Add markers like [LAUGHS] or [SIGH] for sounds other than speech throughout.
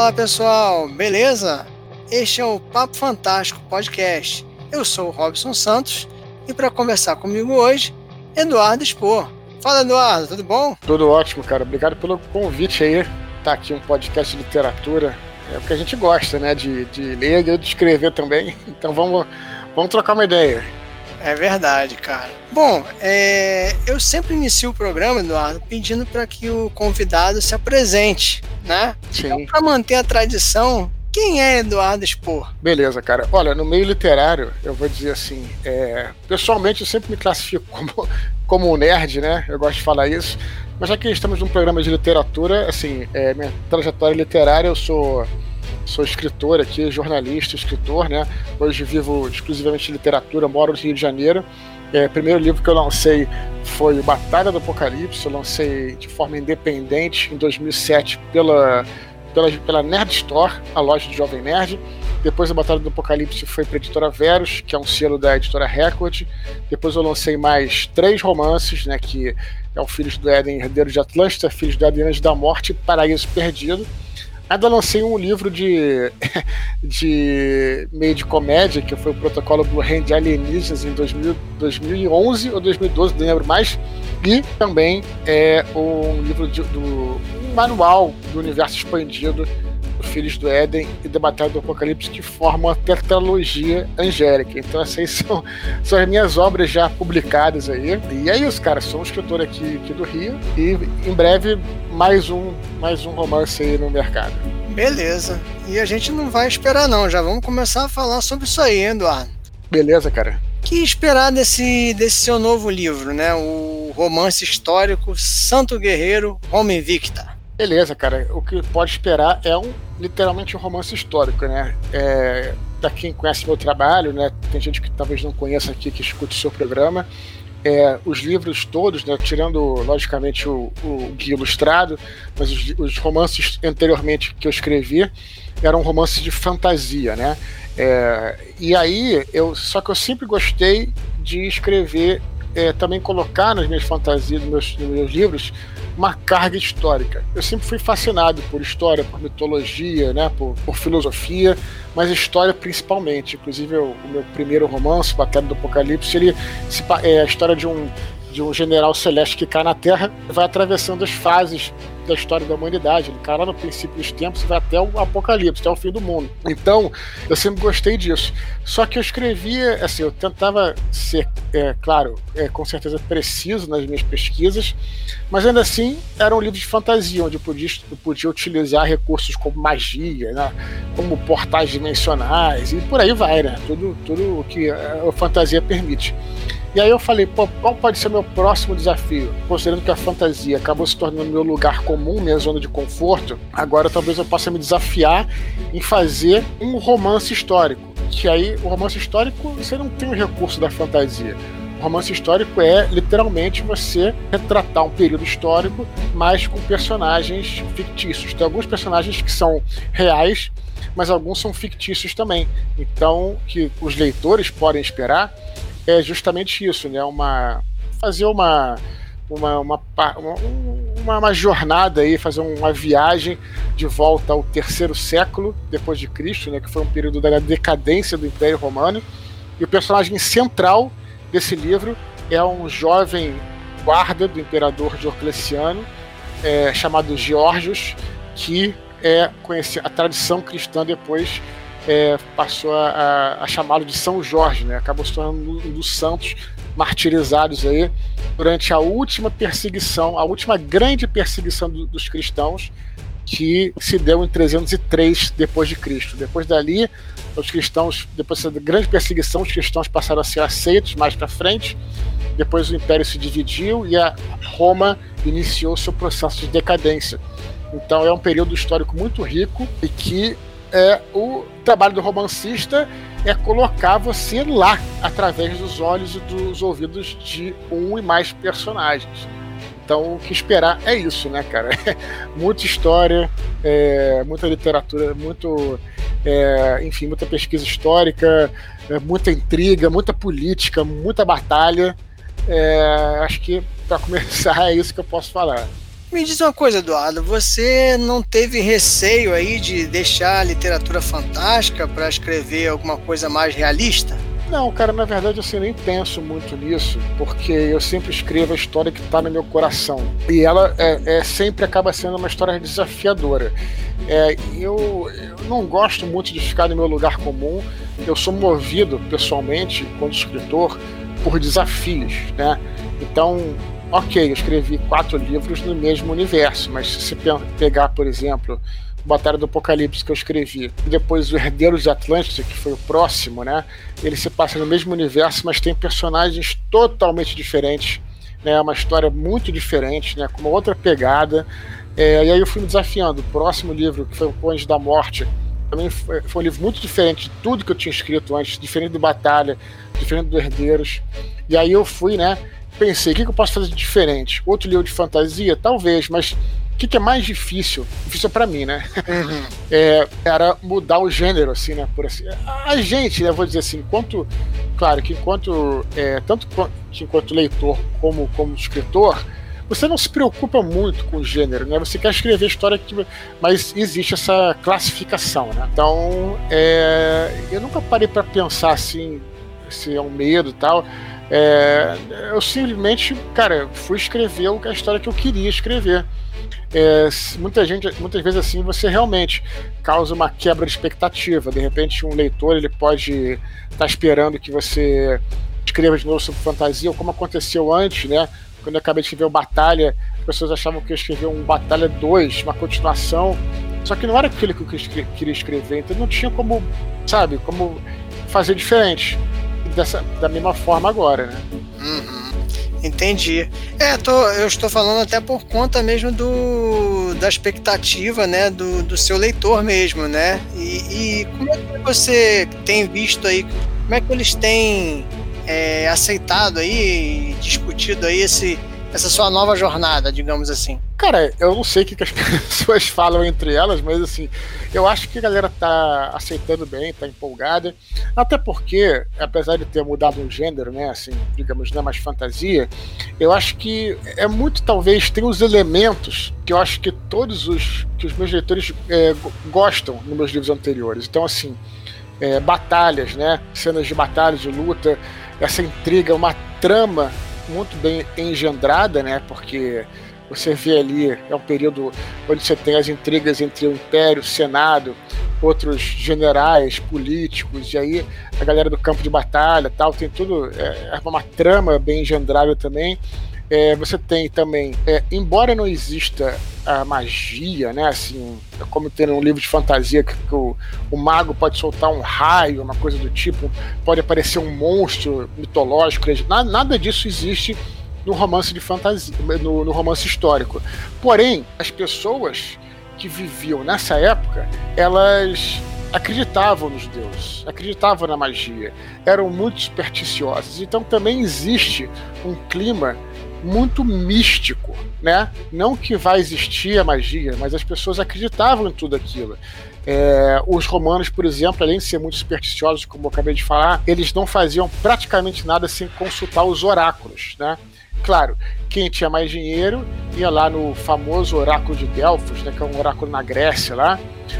Fala pessoal, beleza? Este é o Papo Fantástico Podcast. Eu sou o Robson Santos e para conversar comigo hoje, Eduardo Expor. Fala Eduardo, tudo bom? Tudo ótimo, cara. Obrigado pelo convite aí. Tá aqui um podcast de literatura. É o que a gente gosta, né? De, de ler e de escrever também. [LAUGHS] Então vamos, vamos trocar uma ideia. É verdade, cara. Bom, é, eu sempre inicio o programa, Eduardo, pedindo para que o convidado se apresente, né? Sim. Então, para manter a tradição, quem é Eduardo Spor? Beleza, cara. Olha, no meio literário, eu vou dizer assim, é, pessoalmente eu sempre me classifico como, como um nerd, né? Eu gosto de falar isso. Mas já que estamos num programa de literatura, assim, é, minha trajetória literária, eu sou sou escritor aqui, jornalista, escritor, né? Hoje vivo exclusivamente literatura, moro no Rio de Janeiro. É, o primeiro livro que eu lancei foi Batalha do Apocalipse, eu lancei de forma independente em 2007 pela, pela, pela Nerd Store, a loja de Jovem Nerd. Depois a Batalha do Apocalipse foi para a editora Verus, que é um selo da editora Record. Depois eu lancei mais três romances, né, que é o Filhos do Éden, Herdeiro de Atlântida, Filhos do Éden, Anjos da Morte e Paraíso Perdido. Ainda lancei um livro de, [LAUGHS] de meio de comédia, que foi o Protocolo Blue Hand de Alienígenas em 2000, 2011 ou 2012, não lembro mais. E também é um livro de, do um manual do universo expandido Filhos do Éden e da Batalha do Apocalipse que formam a tetralogia angélica. Então essas são, são as minhas obras já publicadas aí. E é isso, cara. Sou um escritor aqui, aqui do Rio e em breve mais um, mais um romance aí no mercado. Beleza. E a gente não vai esperar não, já vamos começar a falar sobre isso aí, Eduardo. Beleza, cara. que esperar desse, desse seu novo livro, né? O romance histórico Santo Guerreiro, Homem Invicta? Beleza, cara. O que pode esperar é um literalmente um romance histórico, né? É, quem conhece meu trabalho, né? Tem gente que talvez não conheça aqui que escute o seu programa. É, os livros todos, né, tirando logicamente o, o guia ilustrado, mas os, os, romances anteriormente que eu escrevi eram romances de fantasia, né? É, e aí eu só que eu sempre gostei de escrever, é, também colocar nas minhas fantasias, nos meus, nos meus livros, uma carga histórica. Eu sempre fui fascinado por história, por mitologia, né, por, por filosofia, mas história principalmente. Inclusive, o, o meu primeiro romance, Batalha do Apocalipse, ele se, é a história de um, de um general celeste que cai na Terra vai atravessando as fases da história da humanidade. Ele cai lá no princípio dos tempos e vai até o apocalipse, até o fim do mundo. Então, eu sempre gostei disso. Só que eu escrevia, assim, eu tentava ser, é, claro, é, com certeza preciso nas minhas pesquisas, mas ainda assim eram livros de fantasia, onde eu podia, eu podia utilizar recursos como magia, né, como portais dimensionais e por aí vai, né? Tudo, tudo o que a fantasia permite. E aí eu falei, pô, qual pode ser meu próximo desafio? Considerando que a fantasia acabou se tornando meu lugar comum, minha zona de conforto, agora talvez eu possa me desafiar em fazer um romance histórico. Que aí o romance histórico você não tem o recurso da fantasia. O romance histórico é literalmente você retratar um período histórico, mas com personagens fictícios. Tem alguns personagens que são reais, mas alguns são fictícios também. Então, que os leitores podem esperar é justamente isso, né? Uma fazer uma uma, uma, uma, uma, jornada aí, fazer uma viagem de volta ao terceiro século depois de Cristo, né, que foi um período da decadência do Império Romano. E o personagem central desse livro é um jovem guarda do imperador Diocleciano, é, chamado Georgios, que é conhecer a tradição cristã depois é, passou a, a chamá-lo de São Jorge, né? Acabou se tornando um dos santos martirizados aí durante a última perseguição, a última grande perseguição do, dos cristãos que se deu em 303 depois de Cristo. Depois dali, os cristãos, depois dessa grande perseguição, os cristãos passaram a ser aceitos mais para frente. Depois o império se dividiu e a Roma iniciou seu processo de decadência. Então é um período histórico muito rico e que é, o trabalho do romancista é colocar você lá, através dos olhos e dos ouvidos de um e mais personagens. Então, o que esperar é isso, né, cara? [LAUGHS] muita história, é, muita literatura, muito, é, enfim, muita pesquisa histórica, é, muita intriga, muita política, muita batalha. É, acho que, para começar, [LAUGHS] é isso que eu posso falar. Me diz uma coisa, Eduardo, você não teve receio aí de deixar a literatura fantástica para escrever alguma coisa mais realista? Não, cara, na verdade assim, nem penso muito nisso, porque eu sempre escrevo a história que está no meu coração. E ela é, é, sempre acaba sendo uma história desafiadora. É, eu, eu não gosto muito de ficar no meu lugar comum, eu sou movido pessoalmente, como escritor, por desafios, né? Então, ok, eu escrevi quatro livros no mesmo universo, mas se pegar, por exemplo, Batalha do Apocalipse que eu escrevi, e depois o Herdeiros de Atlântida, que foi o próximo, né? Ele se passa no mesmo universo, mas tem personagens totalmente diferentes, né? Uma história muito diferente, né? Com uma outra pegada. É, e aí eu fui me desafiando. O próximo livro, que foi o Anjo da Morte, também foi, foi, um livro muito diferente de tudo que eu tinha escrito antes, diferente do Batalha, diferente do Herdeiros. E aí eu fui, né? Pensei, o que, que eu posso fazer de diferente? Outro livro de fantasia? Talvez, mas que, que é mais difícil? Difícil para mim, né? Uhum. [LAUGHS] É, era mudar o gênero, assim, né? Por assim. A gente, né, vou dizer assim, enquanto. Claro que enquanto. É, tanto que enquanto leitor como como escritor, você não se preocupa muito com o gênero, né? Você quer escrever história que. Mas existe essa classificação, né? Então, é, eu nunca parei para pensar assim, se é um medo e tal. É, eu simplesmente, cara, fui escrever a história que eu queria escrever é, muita gente, muitas vezes assim, você realmente causa uma quebra de expectativa. De repente, um leitor ele pode estar tá esperando que você escreva de novo sobre fantasia, ou como aconteceu antes, né? Quando eu acabei de escrever o Batalha, as pessoas achavam que eu escrevi um Batalha 2, uma continuação. Só que não era aquilo que eu queria escrever, então não tinha como, sabe, como fazer diferente. Dessa, da mesma forma agora, né? Uhum. Entendi. É, tô, eu estou falando até por conta mesmo do da expectativa, né, do, do seu leitor mesmo, né? E, e como é que você tem visto aí, como é que eles têm é, aceitado aí, discutido aí esse, essa sua nova jornada, digamos assim? Cara, eu não sei o que, as [LAUGHS] pessoas falam entre elas, mas assim, eu acho que a galera tá aceitando bem, tá empolgada. Até porque, apesar de ter mudado o gênero, né, assim, digamos, não é mais fantasia, eu acho que é muito, talvez, tem os elementos que eu acho que todos os que os meus leitores é, gostam nos meus livros anteriores. Então, assim, é, batalhas, né, cenas de batalha, de luta, essa intriga, uma trama muito bem engendrada, né? Porque você vê ali, é um período onde você tem as intrigas entre o Império, o Senado, outros generais, políticos, e aí a galera do campo de batalha tal, tem tudo, é, é uma trama bem engendrada também. É, você tem também, é, embora não exista a magia, né? Assim, como tem um livro de fantasia que, que o, o, mago pode soltar um raio, uma coisa do tipo, pode aparecer um monstro mitológico, nada, nada disso existe no romance de fantasia, no, no romance histórico. Porém, as pessoas que viviam nessa época, elas acreditavam nos deuses, acreditavam na magia, eram muito supersticiosas. Então também existe um clima muito místico, né? Não que vai existir a magia, mas as pessoas acreditavam em tudo aquilo. É, os romanos, por exemplo, além de ser muito supersticiosos, como eu acabei de falar, eles não faziam praticamente nada sem consultar os oráculos, né? Claro, quem tinha mais dinheiro ia lá no famoso oráculo de Delfos, né, que é um oráculo na Grécia lá,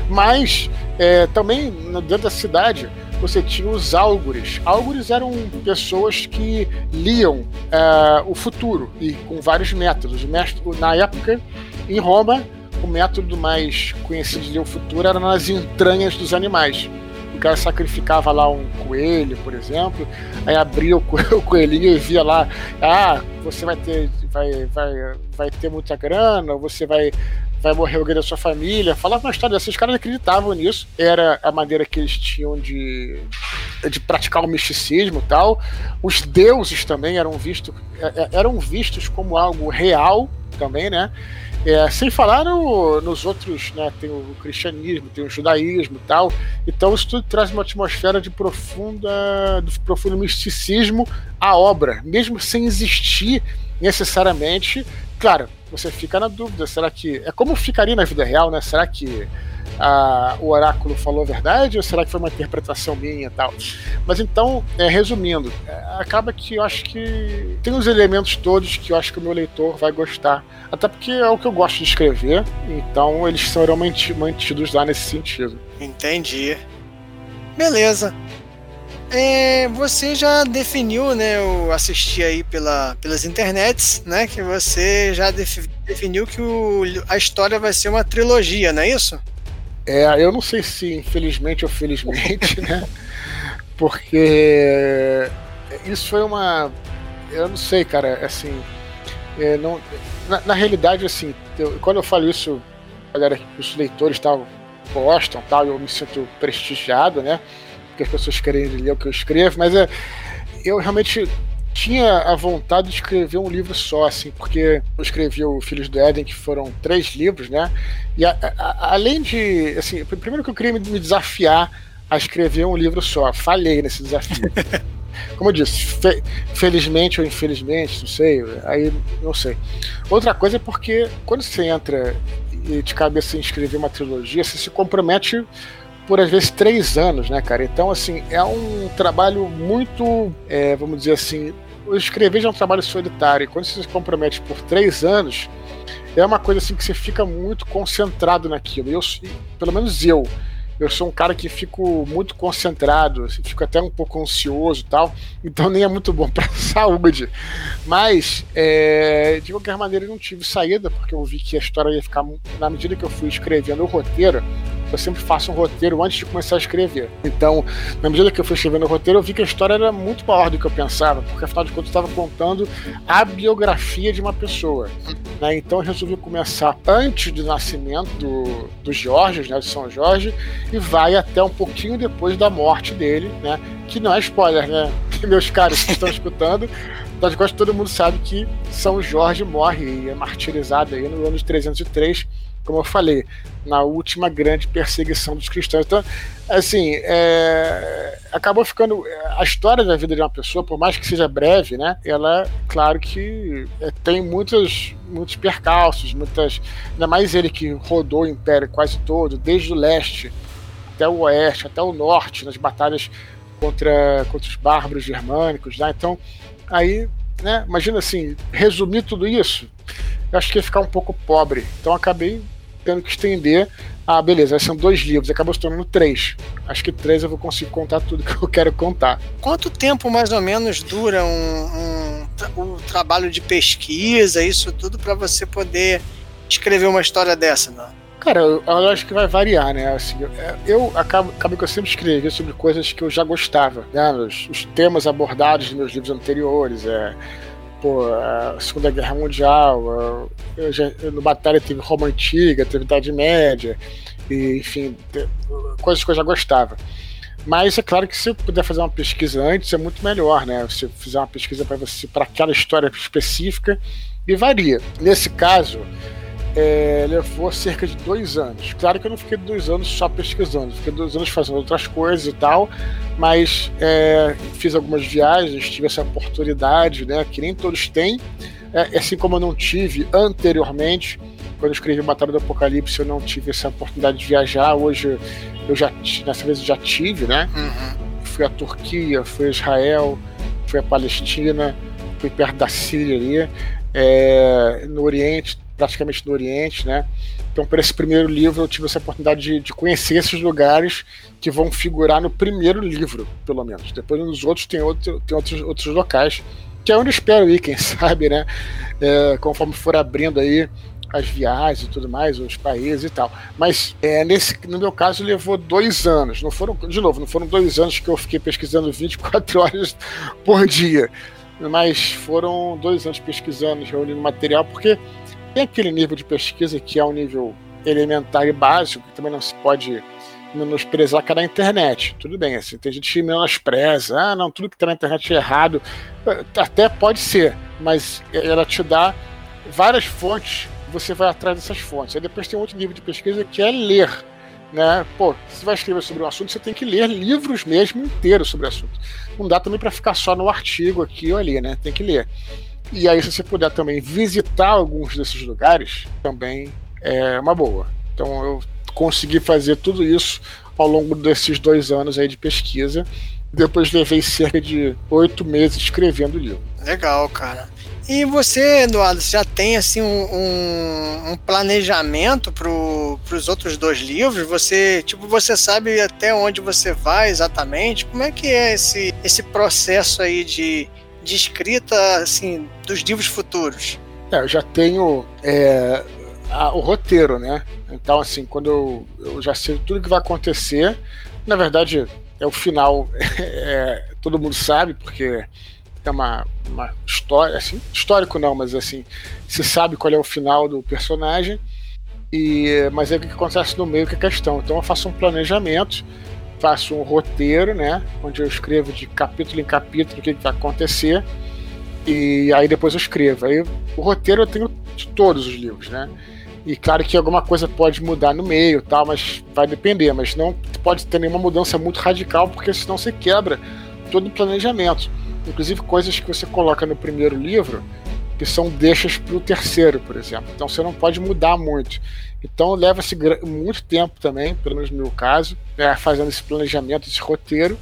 mas é, também dentro da cidade você tinha os álgures. Álgures eram pessoas que liam uh, o futuro e com vários métodos. Na época, em Roma, o método mais conhecido de ler o futuro era nas entranhas dos animais. O cara sacrificava lá um coelho, por exemplo, aí abria [LAUGHS] o, coelhinho e via lá, ah, você vai ter, vai, vai, vai ter muita grana, você vai vai morrer alguém da sua família. Falava uma história dessas, os caras acreditavam nisso. Era a maneira que eles tinham de, de praticar o misticismo e tal. Os deuses também eram vistos, é, é, eram vistos como algo real também, né? É, sem falar no, nos outros, né? Tem o cristianismo, tem o judaísmo e tal. Então isso tudo traz uma atmosfera de profunda, de profundo misticismo à obra, mesmo sem existir necessariamente. Claro, você fica na dúvida, será que. É como ficaria na vida real, né? Será que a, o oráculo falou a verdade ou será que foi uma interpretação minha e tal? Mas então, é, resumindo, é, acaba que eu acho que tem os elementos todos que eu acho que o meu leitor vai gostar. Até porque é o que eu gosto de escrever, então eles serão mantidos lá nesse sentido. Entendi. Beleza. É, você já definiu, né, eu assisti aí pela, pelas internets, né, que você já definiu que o, a história vai ser uma trilogia, não é isso? É, eu não sei se infelizmente ou felizmente, [LAUGHS] né, porque isso foi uma, eu não sei, cara, assim, é, não, na, na, realidade, assim, eu, quando eu falo isso, galera, os leitores tal gostam, tal, eu me sinto prestigiado, né, porque as pessoas querem ler o que eu escrevo, mas é, eu realmente tinha a vontade de escrever um livro só, assim, porque eu escrevi o Filhos do Éden, que foram três livros, né? E a, a, além de, assim, primeiro que eu queria me, me desafiar a escrever um livro só, falhei nesse desafio. [LAUGHS] Como eu disse, fe felizmente ou infelizmente, não sei, aí não sei. Outra coisa é porque quando você entra de cabeça em escrever uma trilogia, você se compromete por às vezes três anos, né, cara? Então, assim, é um trabalho muito, é, vamos dizer assim, escrever já é um trabalho solitário. E quando você se compromete por três anos, é uma coisa assim que você fica muito concentrado naquilo. Eu, pelo menos eu, eu sou um cara que fico muito concentrado, assim, fico até um pouco ansioso tal, então nem é muito bom [LAUGHS] para saúde. Mas, é, de qualquer maneira, eu não tive saída, porque eu vi que a história ia ficar. Na medida que eu fui escrevendo o roteiro, eu sempre faço um roteiro antes de começar a escrever. Então, na medida que eu fui escrevendo o roteiro, eu vi que a história era muito maior do que eu pensava, porque afinal de contas eu estava contando a biografia de uma pessoa. Né? Então eu resolvi começar antes do nascimento do, do Jorge, né, de São Jorge, e vai até um pouquinho depois da morte dele, né? Que não é spoiler, né? [LAUGHS] Meus caros que estão escutando, de contas, todo mundo sabe que São Jorge morre e é martirizado aí no ano de 303 como eu falei, na última grande perseguição dos cristãos. Então, assim, é, acabou ficando. A história da vida de uma pessoa, por mais que seja breve, né? Ela, claro que é, tem muitos, muitos percalços, muitas. Ainda mais ele que rodou o Império quase todo, desde o leste até o oeste, até o norte, nas batalhas contra, contra os bárbaros germânicos, né? Então, aí, né? Imagina assim, resumir tudo isso eu acho que ia ficar um pouco pobre. Então acabei tendo que estender. Ah, beleza, são dois livros, acabou se tornando três. Acho que três eu vou conseguir contar tudo que eu [LAUGHS] quero contar. Quanto tempo mais ou menos dura um, um, um trabalho de pesquisa, isso tudo, para você poder escrever uma história dessa, não? Cara, eu, eu, acho que vai variar, né? Assim, eu, eu acabo, acabo que eu sempre escrevi sobre coisas que eu já gostava, né? Os, os temas abordados nos meus livros anteriores, é pô, a Segunda Guerra Mundial, já, no Batalha teve Roma Antiga, teve Idade Média, e, enfim, coisas que eu já gostava. Mas é claro que se eu puder fazer uma pesquisa antes é muito melhor, né? Se fizer uma pesquisa para você para aquela história específica e varia. Nesse caso, é, levou cerca de dois anos. Claro que eu não fiquei dois anos só pesquisando, fiquei dois anos fazendo outras coisas e tal, mas é, fiz algumas viagens, tive essa oportunidade, né, que nem todos têm, é, assim como eu não tive anteriormente, quando eu escrevi Batalha do Apocalipse, eu não tive essa oportunidade de viajar, hoje eu já, nessa vez eu já tive, né, uhum. fui à Turquia, fui a Israel, fui à Palestina, fui perto da Síria ali, é, no Oriente, praticamente no Oriente, né? Então, por esse primeiro livro, eu tive essa oportunidade de, de, conhecer esses lugares que vão figurar no primeiro livro, pelo menos. Depois, nos outros, tem, outro, tem outros, outros locais, que é onde eu espero ir, quem [LAUGHS] sabe, né? É, conforme for abrindo aí as viagens e tudo mais, os países e tal. Mas é, nesse, no meu caso levou dois anos. Não foram, de novo, não foram dois anos que eu fiquei pesquisando 24 [LAUGHS] horas por dia. Mas foram dois anos pesquisando, reunindo material, porque tem aquele nível de pesquisa que é um nível elementar e básico, que também não se pode menosprezar que é na internet. Tudo bem, assim, tem gente que menospreza, ah, não, tudo que está na internet é errado. Até pode ser, mas ela te dá várias fontes, você vai atrás dessas fontes. Aí depois tem outro nível de pesquisa que é ler. Né? Pô, você vai escrever sobre um assunto, você tem que ler livros mesmo inteiros sobre o assunto. Não dá também para ficar só no artigo aqui ou ali, né? Tem que ler. E aí, se você puder também visitar alguns desses lugares, também é uma boa. Então eu consegui fazer tudo isso ao longo desses dois anos aí de pesquisa. Depois levei cerca de oito meses escrevendo o livro. Legal, cara. E você, Eduardo, já tem assim um, um planejamento para os outros dois livros? Você, tipo, você sabe até onde você vai exatamente? Como é que é esse, esse processo aí de, de escrita assim dos livros futuros? É, eu já tenho é, a, o roteiro, né? Então, assim, quando eu, eu já sei tudo que vai acontecer, na verdade, é o final, [LAUGHS] é, todo mundo sabe, porque é uma, uma história, assim, histórico não, mas assim, se sabe qual é o final do personagem, e mas é o que acontece no meio que é questão. Então eu faço um planejamento, faço um roteiro, né, onde eu escrevo de capítulo em capítulo o que, que vai acontecer, e aí depois eu escrevo. Aí o roteiro eu tenho de todos os livros, né? E claro que alguma coisa pode mudar no meio, tal, mas vai depender, mas não pode ter nenhuma mudança muito radical, porque senão você quebra todo o planejamento. Inclusive coisas que você coloca no primeiro livro que são deixas para o terceiro, por exemplo. Então você não pode mudar muito. Então leva-se muito tempo também, pelo menos no meu caso, é, fazendo esse planejamento, esse roteiro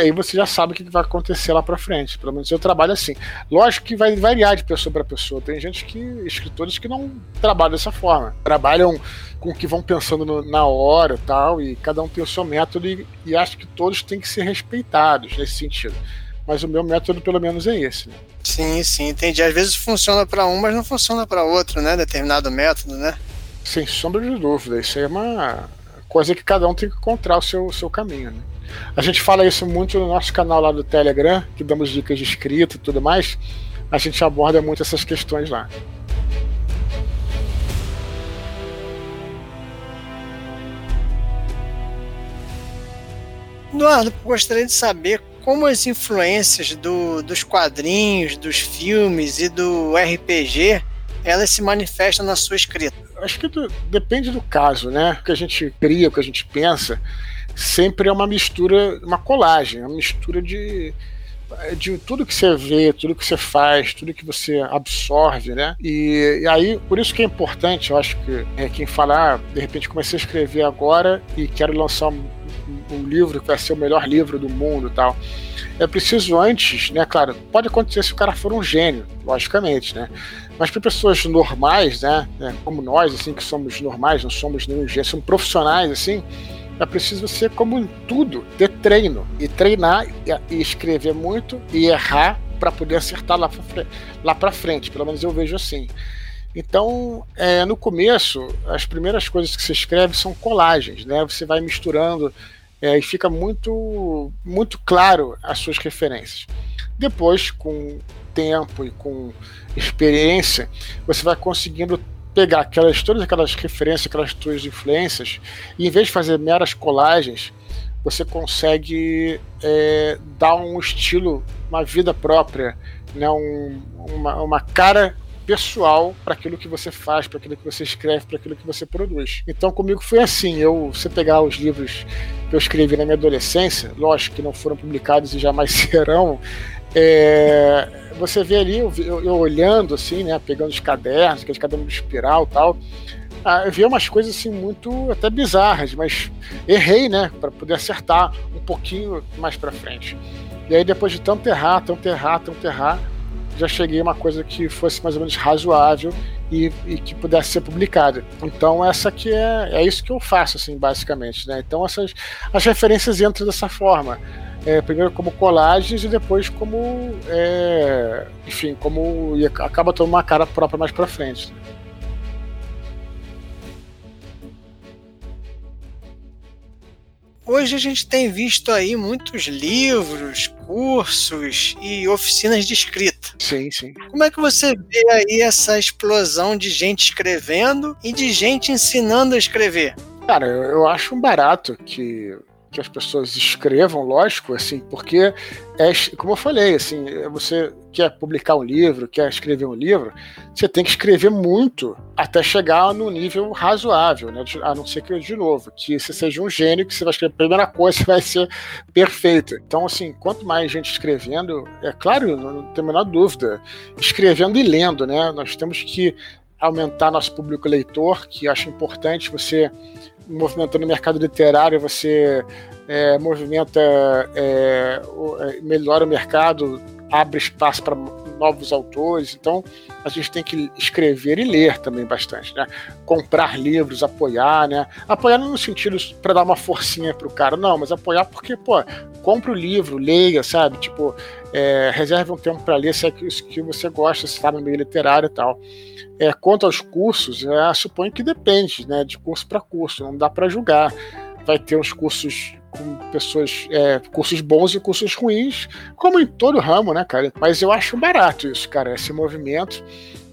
aí você já sabe o que vai acontecer lá para frente. Pelo menos eu trabalho assim. Lógico que vai variar de pessoa para pessoa. Tem gente que, escritores que não trabalham dessa forma. Trabalham com o que vão pensando no, na hora tal, e cada um tem o seu método e, e acho que todos têm que ser respeitados nesse sentido. Mas o meu método, pelo menos, é esse. Né? Sim, sim, entendi. Às vezes funciona para um, mas não funciona para outro, né? Determinado método, né? Sem sombra de dúvida. Isso é uma coisa que cada um tem que encontrar o seu, o seu caminho, né? A gente fala isso muito no nosso canal lá do Telegram, que damos dicas de escrita e tudo mais. A gente aborda muito essas questões lá. Eduardo, gostaria de saber como as influências do, dos quadrinhos, dos filmes e do RPG elas se manifestam na sua escrita. Acho que do, depende do caso, né? O que a gente cria, o que a gente pensa sempre é uma mistura, uma colagem, uma mistura de de tudo que você vê, tudo que você faz, tudo que você absorve, né? E, e aí, por isso que é importante, eu acho que é, quem falar, ah, de repente comecei a escrever agora e quero lançar um, um livro que vai ser o melhor livro do mundo e tal. É preciso antes, né? Claro, pode acontecer se o cara for um gênio, logicamente, né? Mas para pessoas normais, né, né? Como nós, assim, que somos normais, não somos nenhum gênio, somos profissionais, assim é preciso ser como em tudo, ter treino. E treinar e escrever muito e errar para poder acertar lá para lá pra frente. Pelo menos eu vejo assim. Então, é, no começo, as primeiras coisas que você escreve são colagens, né? Você vai misturando é, e fica muito, muito claro as suas referências. Depois, com tempo e com experiência, você vai conseguindo pegar aquelas, todas aquelas referências, aquelas tuas influências, e em vez de fazer meras colagens, você consegue é, dar um estilo, uma vida própria, né, um, uma, uma cara pessoal para aquilo que você faz, para aquilo que você escreve, para aquilo que você produz. Então comigo foi assim, eu você pegar os livros que eu escrevi na minha adolescência, lógico que não foram publicados e jamais [LAUGHS] serão, é, você vê ali, eu, eu, eu, olhando assim, né, pegando os cadernos, aqueles cadernos de espiral e tal, ah, eu vi umas coisas assim muito até bizarras, mas errei, né, para poder acertar um pouquinho mais para frente. E aí depois de tanto errar, tanto errar, tanto errar, já cheguei a uma coisa que fosse mais ou menos razoável e, e, que pudesse ser publicada. Então essa que é, é isso que eu faço, assim, basicamente, né? Então essas as referências entram dessa forma é, primeiro como colagens e depois como, é, enfim, como e acaba tomando uma cara própria mais para frente. Hoje a gente tem visto aí muitos livros, cursos e oficinas de escrita. Sim, sim. Como é que você vê aí essa explosão de gente escrevendo e de gente ensinando a escrever? Cara, eu acho barato que que as pessoas escrevam, lógico, assim, porque é, como eu falei, assim, você quer publicar um livro, quer escrever um livro, você tem que escrever muito até chegar no nível razoável, né? A não ser que, de novo, que você seja um gênio, que você vai escrever a primeira coisa [LAUGHS] vai ser perfeita. Então, assim, quanto mais gente escrevendo, é claro, não tem a menor dúvida, escrevendo e lendo, né? Nós temos que aumentar nosso público leitor, que acho importante você movimentando o mercado literário, você é, movimenta, é, é melhora o mercado, abre espaço para novos autores. Então, a gente tem que escrever e ler também bastante, né? Comprar livros, apoiar, né? Apoiar não no sentido para dar uma forcinha pro cara, não, mas apoiar porque, pô, compre o livro, leia, sabe? Tipo, é, reserve um tempo para ler se é isso que você gosta, se está no meio literário e tal. É, quanto aos cursos, é, suponho que depende, né? De curso para curso, não dá para julgar. Vai ter uns cursos com pessoas, é, cursos bons e cursos ruins, como em todo ramo, né, cara? Mas eu acho barato isso, cara, esse movimento.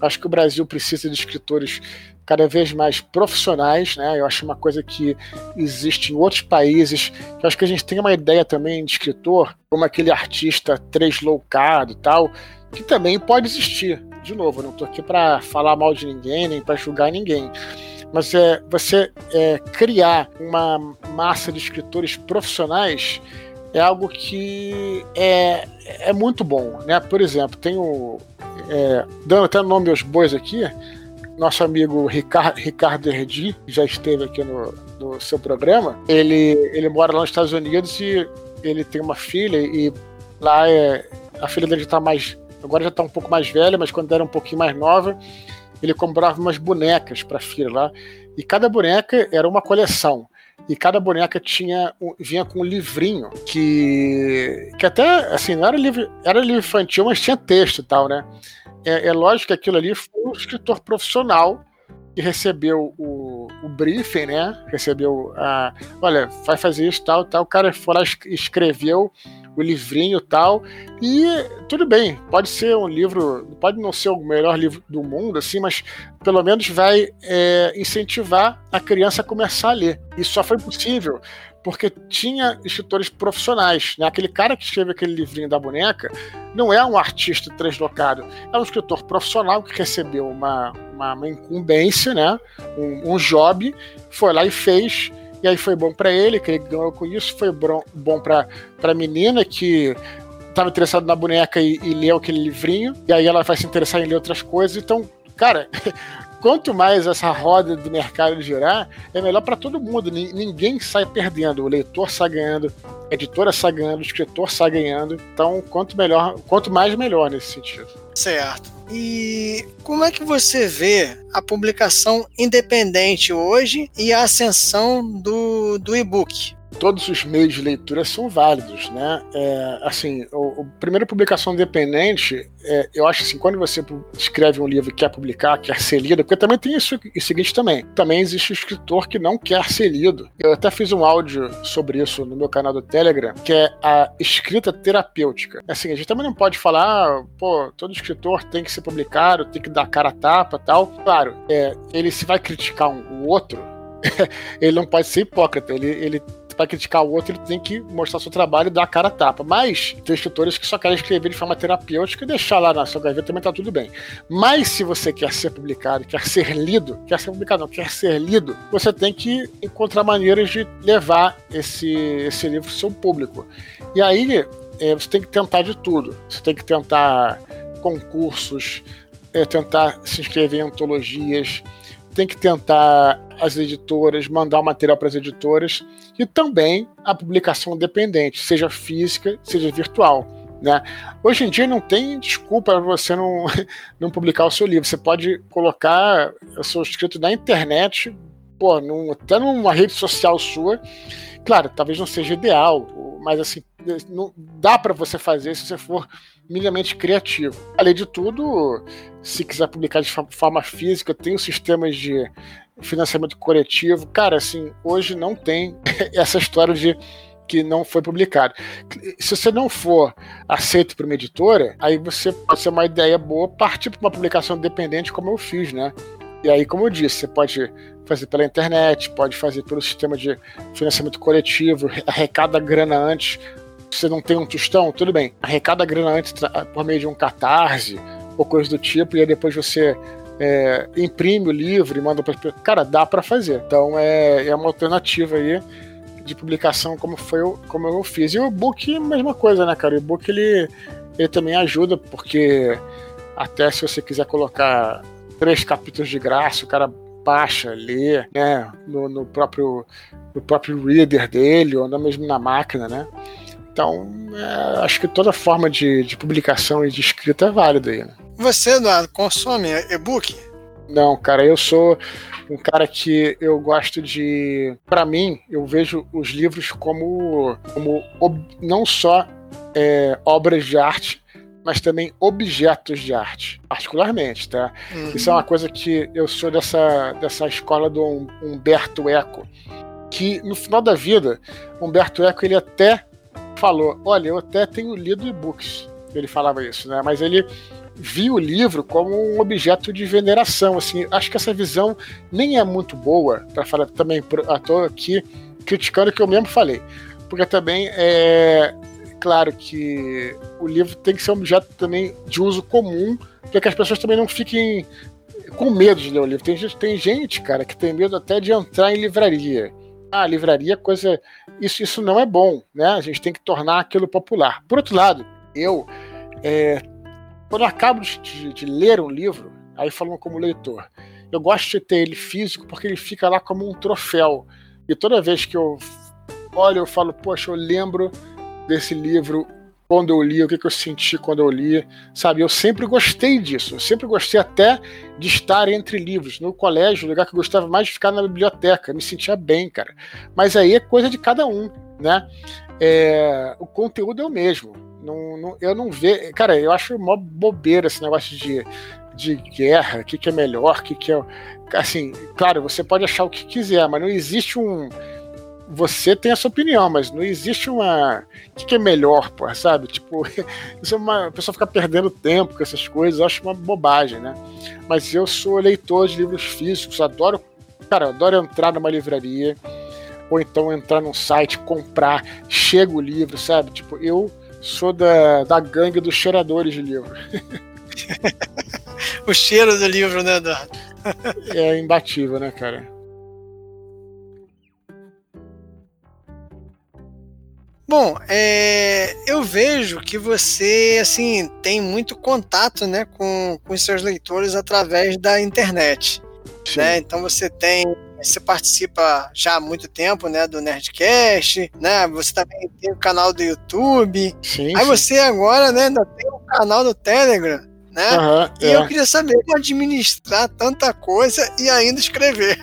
Acho que o Brasil precisa de escritores cada vez mais profissionais, né? Eu acho uma coisa que existe em outros países. Eu acho que a gente tem uma ideia também de escritor, como aquele artista tresloucado e tal, que também pode existir. De novo, não estou aqui para falar mal de ninguém, nem para julgar ninguém mas é, você é, criar uma massa de escritores profissionais é algo que é, é muito bom, né? Por exemplo, tem o é, dando até nome aos bois aqui, nosso amigo Ricardo, Ricardo Herdi, que já esteve aqui no, no seu programa, ele, ele mora lá nos Estados Unidos e ele tem uma filha e lá é, a filha dele está mais agora já está um pouco mais velha, mas quando era um pouquinho mais nova, ele comprava umas bonecas para filha lá, e cada boneca era uma coleção. E cada boneca tinha vinha com um livrinho que que até assim não era livro era livro infantil, mas tinha texto e tal, né? É, é lógico que aquilo ali foi um escritor profissional que recebeu o, o briefing, né? Recebeu a, olha, vai fazer isso tal, tal. O cara foi lá escreveu o livrinho tal. E tudo bem, pode ser um livro, pode não ser o melhor livro do mundo, assim, mas pelo menos vai é, incentivar a criança a começar a ler. Isso só foi possível porque tinha escritores profissionais. Né? Aquele cara que escreve aquele livrinho da boneca não é um artista translocado, é um escritor profissional que recebeu uma, uma, uma incumbência, né? um, um job, foi lá e fez e aí foi bom para ele, que ele ganhou com isso, foi bom para a menina que estava interessada na boneca e, e leu aquele livrinho, e aí ela vai se interessar em ler outras coisas. Então, cara, [LAUGHS] quanto mais essa roda do mercado girar, é melhor para todo mundo. Ninguém sai perdendo. O leitor sai ganhando, a editora sai ganhando, o escritor sai ganhando. Então, quanto melhor, quanto mais melhor nesse sentido. Certo. E como é que você vê a publicação independente hoje e a ascensão do, do e-book? Todos os meios de leitura são válidos, né? É, assim, o, o primeira publicação independente, é, eu acho assim, quando você escreve um livro e quer publicar, quer ser lido, porque também tem isso o seguinte também, também existe escritor que não quer ser lido. Eu até fiz um áudio sobre isso no meu canal do Telegram, que é a escrita terapêutica. Assim, a gente também não pode falar, ah, pô, todo escritor tem que ser publicado, tem que dar cara a tapa tal. Claro, é, ele se vai criticar um, o outro, [LAUGHS] ele não pode ser hipócrita, ele, ele para criticar o outro, ele tem que mostrar seu trabalho e dar a cara a tapa. Mas tem escritores que só querem escrever de forma terapêutica e deixar lá na sua gaveta também tá tudo bem. Mas se você quer ser publicado, quer ser lido, quer ser publicado, não, quer ser lido, você tem que encontrar maneiras de levar esse, esse livro ao seu público. E aí é, você tem que tentar de tudo. Você tem que tentar concursos, é, tentar se inscrever em antologias, tem que tentar as editoras, mandar o material para as editoras e também a publicação independente, seja física, seja virtual. Né? Hoje em dia não tem desculpa para você não, [LAUGHS] não publicar o seu livro. Você pode colocar o seu escrito na internet, pô, num, até numa rede social sua. Claro, talvez não seja ideal, mas assim, não, dá para você fazer se você for minimamente criativo. Além de tudo, se quiser publicar de forma física, tem os sistemas de financiamento coletivo. Cara, assim, hoje não tem [LAUGHS] essa história de que não foi publicado. Se você não for aceito por uma editora, aí você pode ser uma ideia boa partir para uma publicação independente, como eu fiz, né? E aí, como eu disse, você pode fazer pela internet, pode fazer pelo sistema de financiamento coletivo, arrecada grana antes. Você não tem um tostão, tudo bem. Arrecada grana antes por meio de um catarse ou coisa do tipo, e aí depois você é, imprime o livro e manda para Cara, dá para fazer. Então é, é uma alternativa aí de publicação como foi como eu fiz. E o book, mesma coisa, né, cara? O book ele, ele também ajuda, porque até se você quiser colocar três capítulos de graça, o cara baixa, lê, né, no, no próprio no próprio reader dele ou mesmo na máquina, né? Então, é, acho que toda forma de, de, publicação e de escrita é válida aí. Né? Você, Eduardo, consome e-book? Não, cara, eu sou um cara que eu gosto de. Para mim, eu vejo os livros como, como ob, não só é, obras de arte, mas também objetos de arte, particularmente, tá? Uhum. Isso é uma coisa que eu sou dessa, dessa escola do Humberto Eco, que no final da vida, Humberto Eco ele até falou, olha, eu até tenho lido e-books, ele falava isso, né? Mas ele viu o livro como um objeto de veneração, assim, acho que essa visão nem é muito boa, para falar também, estou aqui criticando o que eu mesmo falei, porque também é, claro que o livro tem que ser um objeto também de uso comum, para que as pessoas também não fiquem com medo de ler o livro. Tem, tem gente, cara, que tem medo até de entrar em livraria. Ah, livraria, coisa. Isso, isso não é bom, né? A gente tem que tornar aquilo popular. Por outro lado, eu, é, quando eu acabo de, de ler um livro, aí falando como leitor, eu gosto de ter ele físico porque ele fica lá como um troféu. E toda vez que eu olho, eu falo, poxa, eu lembro desse livro quando eu li, o que, que eu senti quando eu li, sabe? Eu sempre gostei disso, eu sempre gostei até de estar entre livros. No colégio, o lugar que eu gostava mais de ficar na biblioteca, me sentia bem, cara. Mas aí é coisa de cada um, né? É, o conteúdo é o mesmo. Não, não, eu não vejo. Cara, eu acho mó bobeira esse negócio de, de guerra, o que, que é melhor, o que, que é. Assim, claro, você pode achar o que quiser, mas não existe um você tem a sua opinião, mas não existe uma. O que, que é melhor, pô, sabe? Tipo, [LAUGHS] isso é uma. A pessoa fica perdendo tempo com essas coisas, eu acho uma bobagem, né? Mas eu sou leitor de livros físicos, adoro. Cara, adoro entrar numa livraria, ou então entrar num site, comprar, chega o livro, sabe? Tipo, eu sou da, da gangue dos cheiradores de livro. [LAUGHS] o cheiro do livro, né, Eduardo? é imbatível, né, cara? Bom, é, eu vejo que você assim tem muito contato, né, com, com seus leitores através da internet, né? Então você tem, você participa já há muito tempo, né, do Nerdcast, né? Você também tem o canal do YouTube. Sim, Aí sim. você agora, né, ainda tem o canal do Telegram, né? Uhum, e é. eu queria saber como administrar tanta coisa e ainda escrever.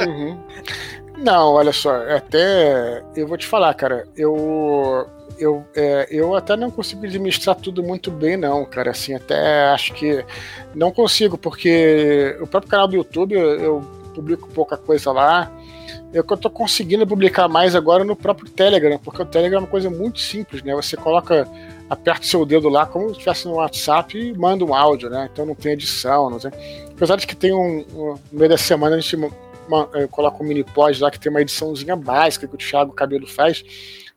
Uhum. [LAUGHS] Não, olha só, até eu vou te falar, cara, eu eu, é, eu até não consigo administrar tudo muito bem, não, cara. Assim, até acho que não consigo, porque o próprio canal do YouTube eu, eu publico pouca coisa lá. Eu tô conseguindo publicar mais agora no próprio Telegram, porque o Telegram é uma coisa muito simples, né? Você coloca, aperta o seu dedo lá como se estivesse no WhatsApp e manda um áudio, né? Então não tem edição, não tem. Apesar de que tem um, um no meio da semana a gente uma, eu coloco um mini pod lá que tem uma ediçãozinha básica que o Thiago Cabelo faz,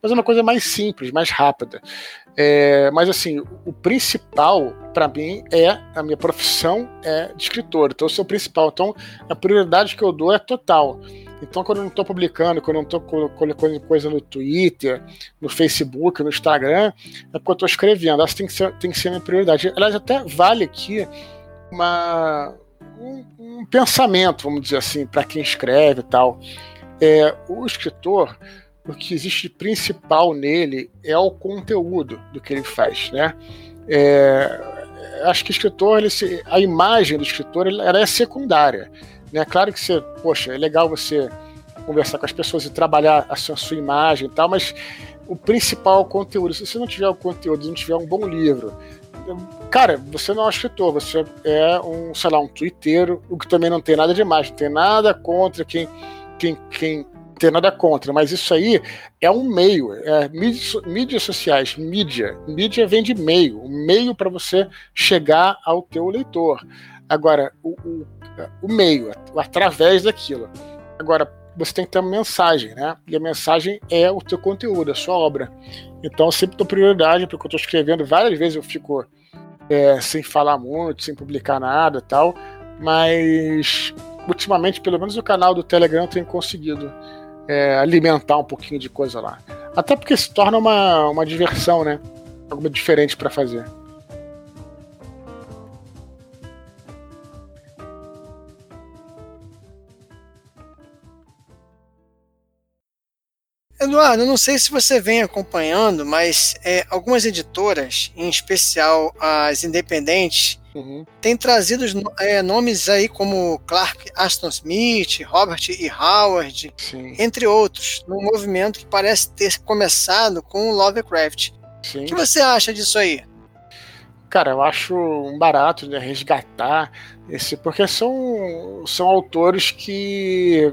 mas é uma coisa mais simples, mais rápida. É, mas assim, o principal para mim é a minha profissão é de escritor, então eu sou o principal. Então a prioridade que eu dou é total. Então, quando eu não estou publicando, quando eu não estou colocando coisa no Twitter, no Facebook, no Instagram, é porque eu estou escrevendo. Essa tem que, ser, tem que ser a minha prioridade. Aliás, até vale aqui uma, um, um pensamento, vamos dizer assim, para quem escreve e tal. É, o escritor, o que existe de principal nele é o conteúdo do que ele faz, né? É, acho que o escritor, ele, a imagem do escritor, ela é secundária. Né? Claro que você, poxa, é legal você conversar com as pessoas e trabalhar a sua, a sua imagem e tal, mas o principal é o conteúdo. Se você não tiver o conteúdo, não tiver um bom livro, cara, você não é um escritor, você é um, sei lá, um twitteiro, o que também não tem nada demais, não tem nada contra quem, quem, quem tem nada contra, mas isso aí é um meio, é mídias, mídias sociais, mídia, mídia vem de meio, um meio para você chegar ao teu leitor. Agora, o, o, o meio, através daquilo. Agora, você tem que ter uma mensagem, né? E a mensagem é o teu conteúdo, a sua obra. Então, eu sempre dou prioridade, porque eu estou escrevendo várias vezes, eu fico é, sem falar muito, sem publicar nada tal, mas ultimamente, pelo menos o canal do Telegram tem conseguido é, alimentar um pouquinho de coisa lá. Até porque se torna uma, uma diversão, né? Algo diferente para fazer. Eduardo, não sei se você vem acompanhando, mas é, algumas editoras, em especial as independentes, uhum. têm trazido é, nomes aí como Clark Aston Smith, Robert E. Howard, Sim. entre outros, num movimento que parece ter começado com o Lovecraft. Sim. O que você acha disso aí? Cara, eu acho um barato né, resgatar esse, porque são, são autores que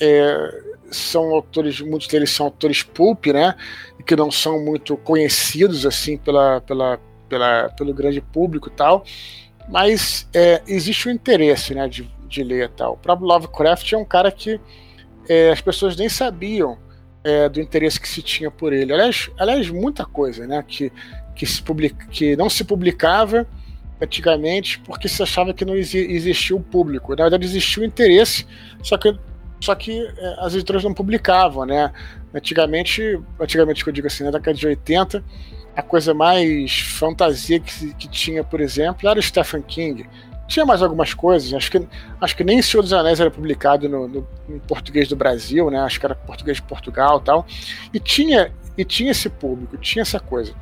é, são autores, muitos deles são autores pulp, né? Que não são muito conhecidos assim pela, pela, pela, pelo grande público e tal. Mas é, existe o um interesse, né, de, de ler e tal. O próprio Lovecraft é um cara que é, as pessoas nem sabiam é, do interesse que se tinha por ele. Aliás, aliás muita coisa, né, que, que, se publica, que não se publicava antigamente porque se achava que não existia o público. Na verdade, existia o interesse, só que só que é, as editoras não publicavam, né? Antigamente, antigamente que eu digo assim, na década de 80, a coisa mais fantasia que, que tinha, por exemplo, era o Stephen King. Tinha mais algumas coisas, acho que, acho que nem Senhor dos Anéis era publicado no, no, em português do Brasil, né? Acho que era português de Portugal tal. E tinha, e tinha esse público, tinha essa coisa.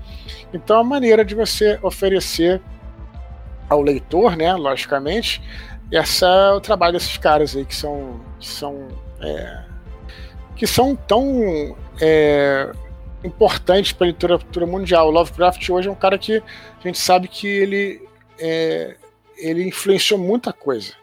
Então a maneira de você oferecer ao leitor, né, logicamente, essa é o trabalho desses caras aí que são que são é, que são tão é, importantes para a literatura mundial. O Lovecraft hoje é um cara que a gente sabe que ele é, ele influenciou muita coisa.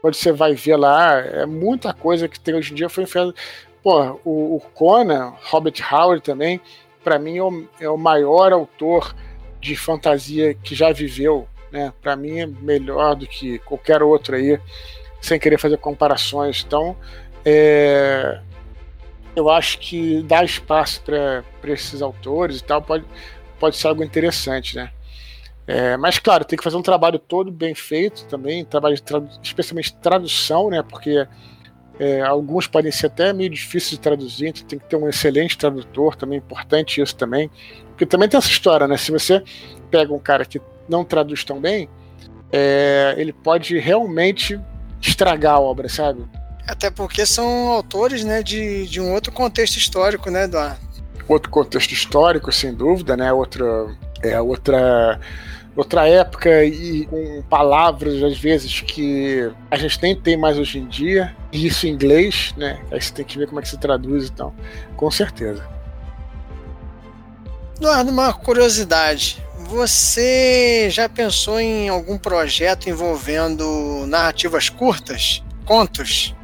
Quando você vai ver lá, é muita coisa que tem hoje em dia foi influenciado. Pô, o, o Conan, Robert Howard também, para mim é o, é o maior autor de fantasia que já viveu né? Para mim é melhor do que qualquer outro aí, sem querer fazer comparações. Então, é, eu acho que dar espaço para esses autores e tal pode, pode ser algo interessante, né? É, mas claro, tem que fazer um trabalho todo bem feito também, trabalho de tradu especialmente tradução, né? Porque é, alguns podem ser até meio difíceis de traduzir, então tem que ter um excelente tradutor, também importante isso também. Porque também tem essa história, né? Se você pega um cara que não traduz tão bem, é, ele pode realmente estragar a obra, sabe? Até porque são autores né, de, de um outro contexto histórico, né, Eduardo? Outro contexto histórico, sem dúvida, né? Outra, é, outra, outra época e com palavras, às vezes, que a gente nem tem mais hoje em dia, e isso em inglês, né? Aí você tem que ver como é que se traduz, então, com certeza. Eduardo, uma curiosidade. Você já pensou em algum projeto envolvendo narrativas curtas? Contos?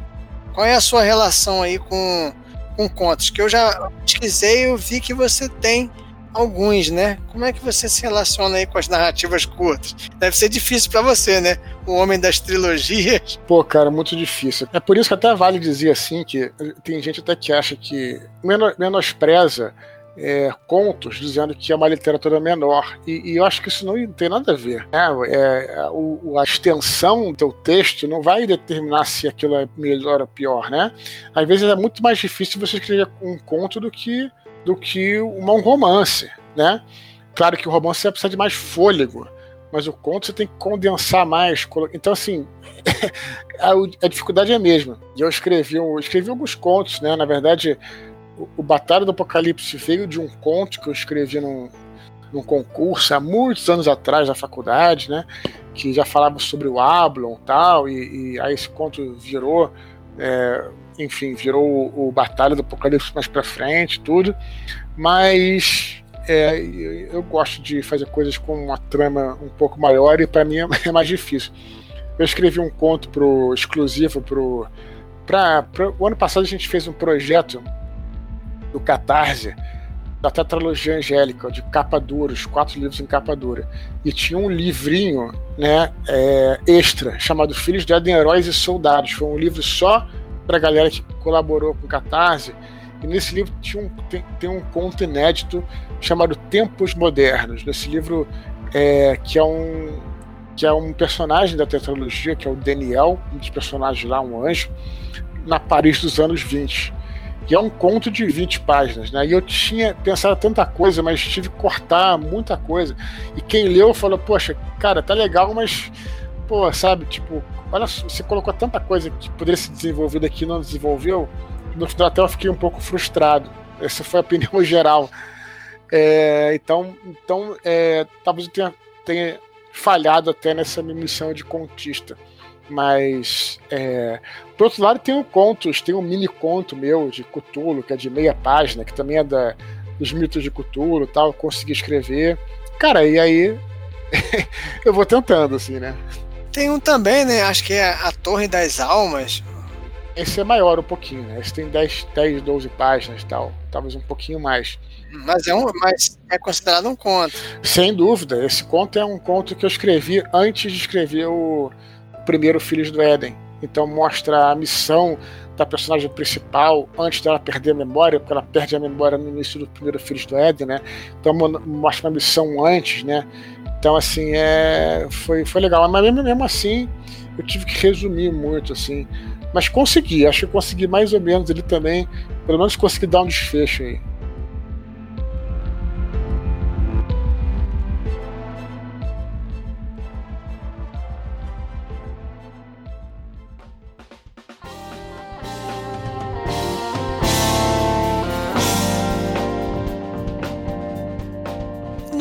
Qual é a sua relação aí com, com contos? Que eu já pesquisei e vi que você tem alguns, né? Como é que você se relaciona aí com as narrativas curtas? Deve ser difícil para você, né? O homem das trilogias. [LAUGHS] Pô, cara, muito difícil. É por isso que até vale dizer assim que tem gente até que acha que menospreza é, contos dizendo que é uma literatura menor. E, e, eu acho que isso não tem nada a ver. Né? É, o, a extensão do teu texto não vai determinar se aquilo é melhor ou pior. Né? Às vezes é muito mais difícil você escrever um conto do que, do que um romance. Né? Claro que o romance você precisa de mais fôlego. Mas o conto você tem que condensar mais. Então, assim, [LAUGHS] a, a dificuldade é a mesma. E eu escrevi, eu escrevi alguns contos, né? Na verdade, o Batalha do Apocalipse veio de um conto que eu escrevi num, num concurso há muitos anos atrás na faculdade, né? Que já falava sobre o Ablon tal, e, e aí esse conto virou, é, enfim, virou o, o, Batalha do Apocalipse mais pra frente, tudo. Mas é, eu gosto de fazer coisas com uma trama um pouco maior e para mim [LAUGHS] é mais difícil. Eu escrevi um conto pro, exclusivo pro. Pra, pra, o ano passado a gente fez um projeto do Catarse, da tetralogia angélica, de capa dura, os quatro livros em capa dura. E tinha um livrinho né, é, extra, chamado Filhos de Éden, Heróis e Soldados. Foi um livro só para a galera que colaborou com o Catarse. E nesse livro tinha um, tem, tem, um conto inédito chamado Tempos Modernos. Nesse livro, é, que, é um, que é um personagem da tetralogia, que é o Daniel, um dos personagens lá, um anjo, na Paris dos anos 20 que é um conto de 20 páginas, né? E eu tinha pensado tanta coisa, mas tive que cortar muita coisa. E quem leu falou, poxa, cara, tá legal, mas, pô, sabe, tipo, olha, você colocou tanta coisa que poderia ser desenvolvida aqui não desenvolveu. no final até eu fiquei um pouco frustrado. Essa foi a opinião [LAUGHS] geral. É, então, então é, talvez eu tenha, tenha falhado até nessa minha missão de contista. Mas, é, por outro lado, tem um contos, tem um mini conto meu de Cthulhu, que é de meia página, que também é da, dos mitos de Cthulhu tal, consegui escrever. Cara, e aí [LAUGHS] eu vou tentando, assim, né? Tem um também, né? Acho que é a Torre das Almas. Esse é maior um pouquinho, né? Esse tem 10, 10 12 páginas e tal. Talvez um pouquinho mais. Mas é, um, mas é considerado um conto. Sem dúvida. Esse conto é um conto que eu escrevi antes de escrever o primeiro Filhos do Éden. Então mostra a missão da personagem principal antes dela perder a memória, porque ela perde a memória no início do primeiro Filhos do Éden, né? Então mostra uma missão antes, né? Então assim é foi, foi legal, mas mesmo, mesmo assim eu tive que resumir muito assim, mas consegui, acho que consegui mais ou menos ele também, pelo menos consegui dar um desfecho aí.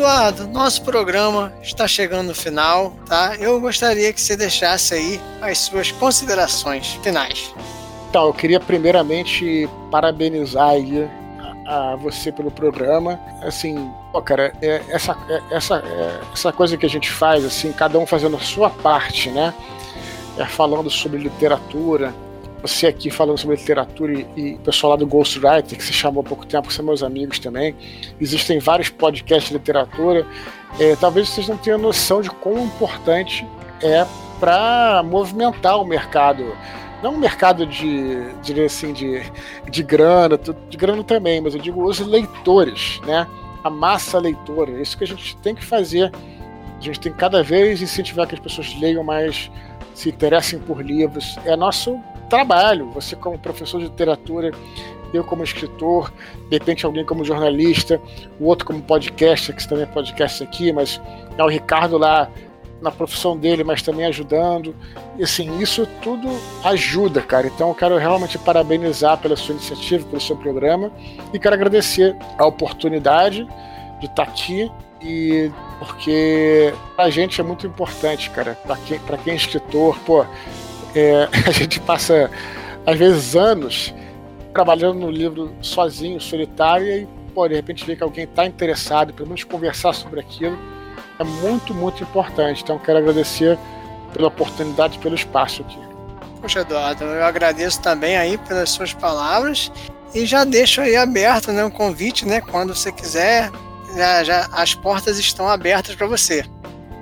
Eduardo, nosso programa está chegando no final, tá? Eu gostaria que você deixasse aí as suas considerações finais. Então, eu queria primeiramente parabenizar aí a, a você pelo programa. Assim, pô, cara, é, essa, é, essa, é, essa coisa que a gente faz, assim, cada um fazendo a sua parte, né? É, falando sobre literatura, você aqui falando sobre literatura e, o pessoal lá do Ghostwriter, que se chamou há pouco tempo, que são meus amigos também. Existem vários podcasts de literatura. É, talvez vocês não tenham noção de quão importante é para movimentar o mercado. Não o mercado de, assim, de, de grana, de grana também, mas eu digo os leitores, né? A massa leitora. Isso que a gente tem que fazer. A gente tem que cada vez incentivar que as pessoas leiam mais, se interessem por livros. É nosso trabalho. Você como professor de literatura, eu como escritor, de repente alguém como jornalista, o outro como podcaster, que também é podcast aqui, mas é o Ricardo lá na profissão dele, mas também ajudando. E assim, isso tudo ajuda, cara. Então eu quero realmente parabenizar pela sua iniciativa, pelo seu programa e quero agradecer a oportunidade de estar aqui e porque a gente é muito importante, cara. Para quem, pra quem é escritor, pô, é, [LAUGHS] a gente passa, às vezes, anos trabalhando no livro sozinho, solitário, e pô, de repente ver que alguém está interessado, pelo menos conversar sobre aquilo, é muito, muito importante. Então, quero agradecer pela oportunidade, pelo espaço aqui. Poxa, Eduardo, eu agradeço também aí pelas suas palavras e já deixo aí aberto né, um convite, né? Quando você quiser, já, já as portas estão abertas para você.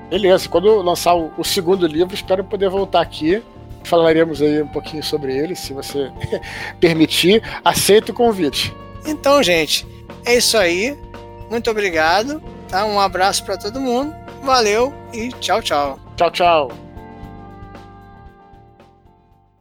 Beleza, quando lançar o, o segundo livro, espero poder voltar aqui falaremos aí um pouquinho sobre ele, se você [LAUGHS] permitir. Aceito o convite. Então, gente, é isso aí. Muito obrigado. Tá? Um abraço para todo mundo. Valeu e tchau, tchau. Tchau, tchau.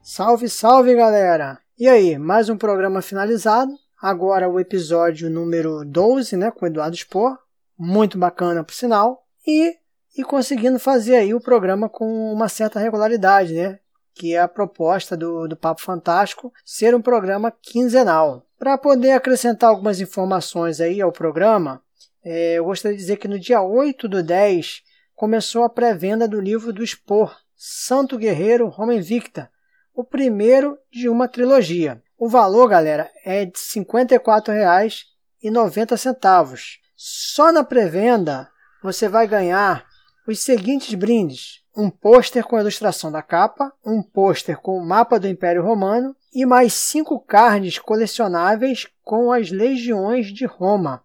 Salve, salve, galera! E aí, mais um programa finalizado. Agora o episódio número 12, né, com o Eduardo Spor. Muito bacana, por sinal. E, e conseguindo fazer aí o programa com uma certa regularidade, né? Que é a proposta do, do Papo Fantástico ser um programa quinzenal. Para poder acrescentar algumas informações aí ao programa, é, eu gostaria de dizer que no dia 8 do 10 começou a pré-venda do livro do Expor, Santo Guerreiro Roma Invicta, o primeiro de uma trilogia. O valor, galera, é de R$ 54,90. Só na pré-venda você vai ganhar os seguintes brindes: um pôster com a ilustração da capa, um pôster com o mapa do Império Romano e mais cinco cards colecionáveis com as legiões de Roma.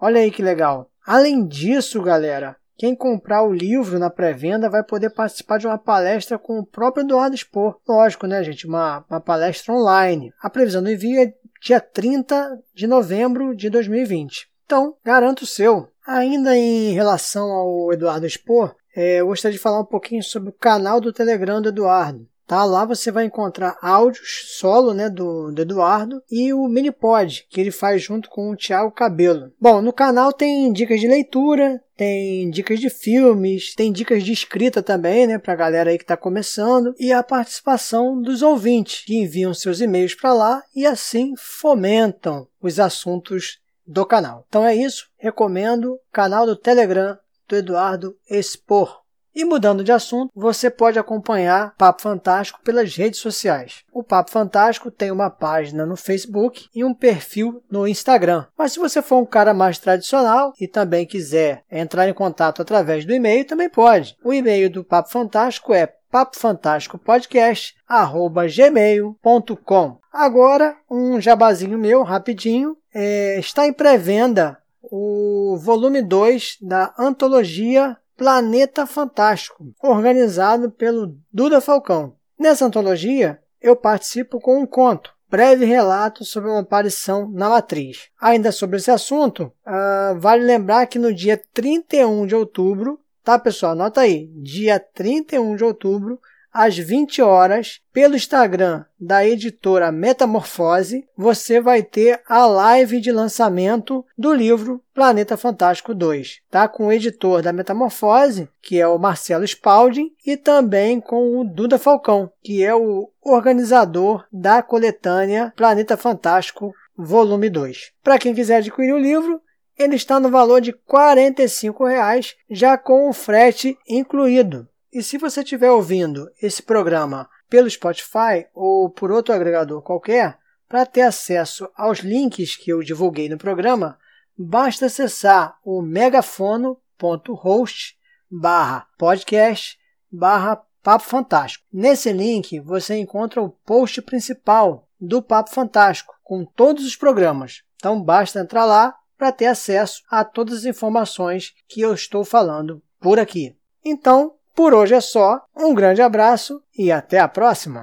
Olha aí que legal. Além disso, galera, quem comprar o livro na pré-venda vai poder participar de uma palestra com o próprio Eduardo Spor. Lógico, né, gente? Uma, uma palestra online. A previsão do envio é dia 30 de novembro de 2020. Então, garanto o seu. Ainda em relação ao Eduardo Spor, é, eu gostaria de falar um pouquinho sobre o canal do Telegram do Eduardo. Tá? Lá você vai encontrar áudios solo né, do, do Eduardo e o Minipod, que ele faz junto com o Thiago Cabelo. Bom, no canal tem dicas de leitura, tem dicas de filmes, tem dicas de escrita também, né, pra galera aí que está começando, e a participação dos ouvintes, que enviam seus e-mails para lá e assim fomentam os assuntos do canal. Então é isso, recomendo o canal do Telegram do Eduardo Expor. E mudando de assunto, você pode acompanhar Papo Fantástico pelas redes sociais. O Papo Fantástico tem uma página no Facebook e um perfil no Instagram. Mas se você for um cara mais tradicional e também quiser entrar em contato através do e-mail, também pode. O e-mail do Papo Fantástico é papofantásticopodcast@gmail.com. Agora, um jabazinho meu rapidinho, é, está em pré-venda o volume 2 da antologia Planeta Fantástico, organizado pelo Duda Falcão. Nessa antologia, eu participo com um conto, breve relato sobre uma aparição na matriz. Ainda sobre esse assunto, uh, vale lembrar que no dia 31 de outubro, tá pessoal, anota aí, dia 31 de outubro, às 20 horas, pelo Instagram da editora Metamorfose, você vai ter a live de lançamento do livro Planeta Fantástico 2, tá? Com o editor da Metamorfose, que é o Marcelo Spalding, e também com o Duda Falcão, que é o organizador da coletânea Planeta Fantástico Volume 2. Para quem quiser adquirir o livro, ele está no valor de 45 reais, já com o frete incluído. E se você estiver ouvindo esse programa pelo Spotify ou por outro agregador qualquer, para ter acesso aos links que eu divulguei no programa, basta acessar o megafono.host barra podcast barra Papo Fantástico. Nesse link você encontra o post principal do Papo Fantástico, com todos os programas. Então basta entrar lá para ter acesso a todas as informações que eu estou falando por aqui. Então, por hoje é só, um grande abraço e até a próxima!